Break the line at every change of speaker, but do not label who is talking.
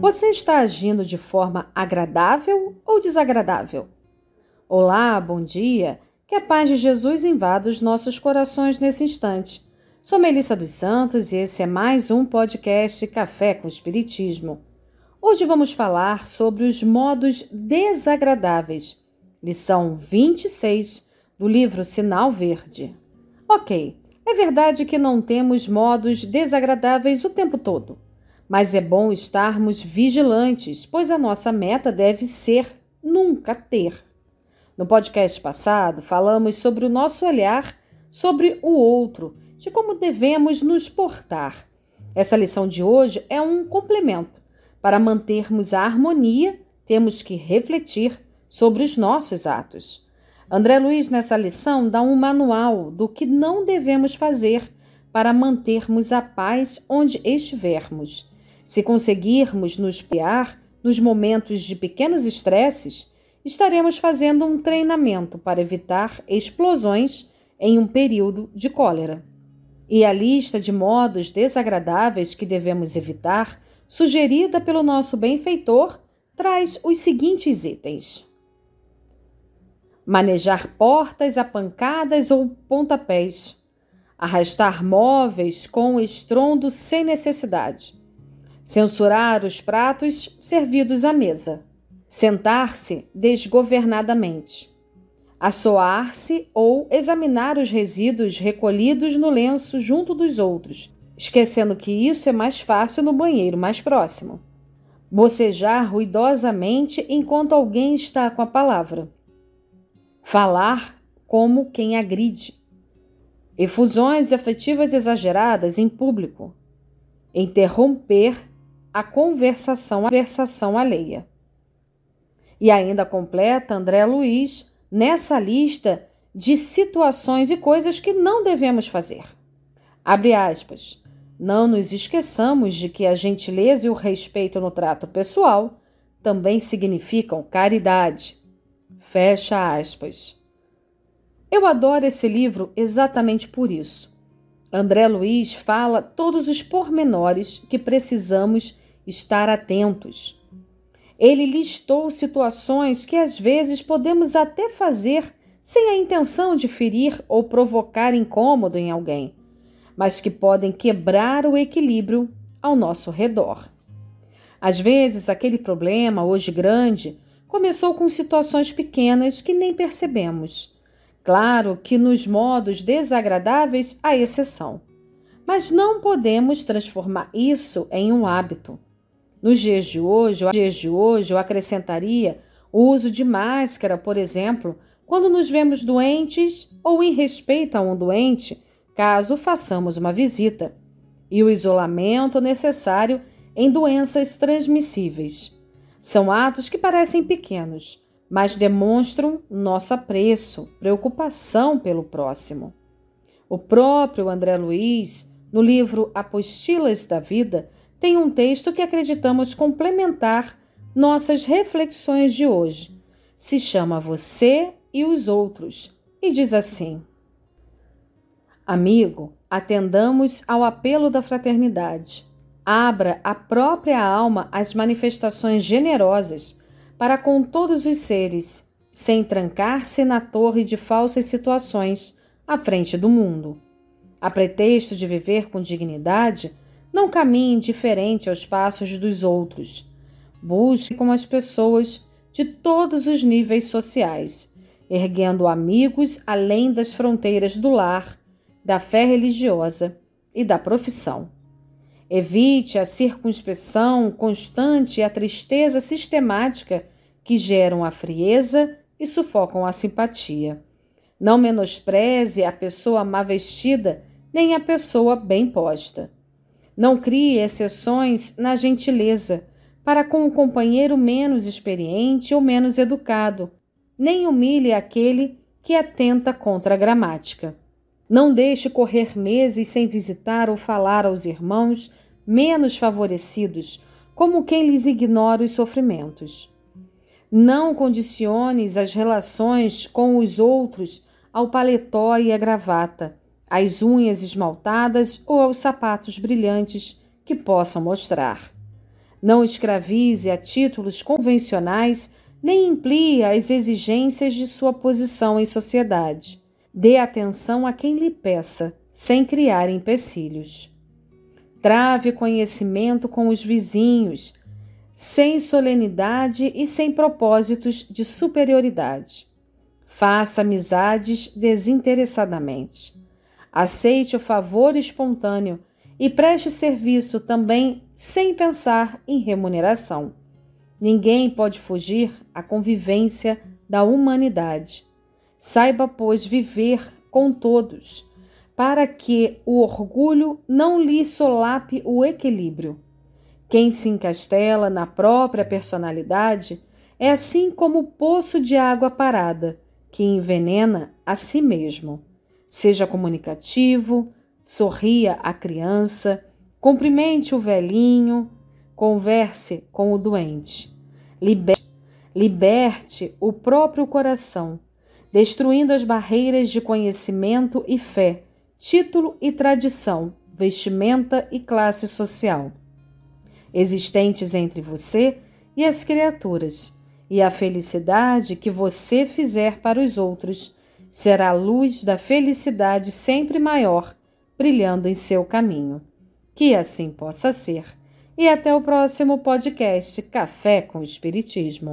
Você está agindo de forma agradável ou desagradável? Olá, bom dia. Que a paz de Jesus invada os nossos corações nesse instante. Sou Melissa dos Santos e esse é mais um podcast Café com Espiritismo. Hoje vamos falar sobre os modos desagradáveis. Lição 26 do livro Sinal Verde. Ok, é verdade que não temos modos desagradáveis o tempo todo, mas é bom estarmos vigilantes, pois a nossa meta deve ser nunca ter. No podcast passado, falamos sobre o nosso olhar sobre o outro, de como devemos nos portar. Essa lição de hoje é um complemento. Para mantermos a harmonia, temos que refletir sobre os nossos atos. André Luiz, nessa lição, dá um manual do que não devemos fazer para mantermos a paz onde estivermos. Se conseguirmos nos piar nos momentos de pequenos estresses, estaremos fazendo um treinamento para evitar explosões em um período de cólera. E a lista de modos desagradáveis que devemos evitar, sugerida pelo nosso benfeitor, traz os seguintes itens. Manejar portas a pancadas ou pontapés, arrastar móveis com estrondo sem necessidade, censurar os pratos servidos à mesa, sentar-se desgovernadamente, assoar-se ou examinar os resíduos recolhidos no lenço junto dos outros, esquecendo que isso é mais fácil no banheiro mais próximo. Bocejar ruidosamente enquanto alguém está com a palavra. Falar como quem agride, efusões afetivas exageradas em público, interromper a conversação, a conversação alheia. E ainda completa André Luiz nessa lista de situações e coisas que não devemos fazer. Abre aspas. Não nos esqueçamos de que a gentileza e o respeito no trato pessoal também significam caridade, Fecha aspas. Eu adoro esse livro exatamente por isso. André Luiz fala todos os pormenores que precisamos estar atentos. Ele listou situações que às vezes podemos até fazer sem a intenção de ferir ou provocar incômodo em alguém, mas que podem quebrar o equilíbrio ao nosso redor. Às vezes, aquele problema, hoje grande, começou com situações pequenas que nem percebemos. Claro que nos modos desagradáveis há exceção, mas não podemos transformar isso em um hábito. Nos dias de hoje, nos dias de hoje eu acrescentaria o uso de máscara, por exemplo, quando nos vemos doentes ou em respeito a um doente, caso façamos uma visita, e o isolamento necessário em doenças transmissíveis. São atos que parecem pequenos, mas demonstram nosso apreço, preocupação pelo próximo. O próprio André Luiz, no livro Apostilas da Vida, tem um texto que acreditamos complementar nossas reflexões de hoje. Se chama Você e os Outros e diz assim: Amigo, atendamos ao apelo da fraternidade. Abra a própria alma às manifestações generosas para com todos os seres, sem trancar-se na torre de falsas situações à frente do mundo. A pretexto de viver com dignidade, não caminhe indiferente aos passos dos outros. Busque com as pessoas de todos os níveis sociais, erguendo amigos além das fronteiras do lar, da fé religiosa e da profissão. Evite a circunspeção constante e a tristeza sistemática que geram a frieza e sufocam a simpatia. Não menospreze a pessoa má vestida nem a pessoa bem posta. Não crie exceções na gentileza para com o companheiro menos experiente ou menos educado, nem humilhe aquele que atenta contra a gramática. Não deixe correr meses sem visitar ou falar aos irmãos menos favorecidos, como quem lhes ignora os sofrimentos. Não condiciones as relações com os outros ao paletó e à gravata, às unhas esmaltadas ou aos sapatos brilhantes que possam mostrar. Não escravize a títulos convencionais nem implie as exigências de sua posição em sociedade. Dê atenção a quem lhe peça, sem criar empecilhos. Trave conhecimento com os vizinhos, sem solenidade e sem propósitos de superioridade. Faça amizades desinteressadamente. Aceite o favor espontâneo e preste serviço também sem pensar em remuneração. Ninguém pode fugir à convivência da humanidade. Saiba, pois, viver com todos, para que o orgulho não lhe solape o equilíbrio. Quem se encastela na própria personalidade é assim como o poço de água parada, que envenena a si mesmo. Seja comunicativo, sorria à criança, cumprimente o velhinho, converse com o doente. Liberte, liberte o próprio coração, destruindo as barreiras de conhecimento e fé, título e tradição, vestimenta e classe social existentes entre você e as criaturas, e a felicidade que você fizer para os outros será a luz da felicidade sempre maior brilhando em seu caminho. Que assim possa ser. E até o próximo podcast Café com Espiritismo.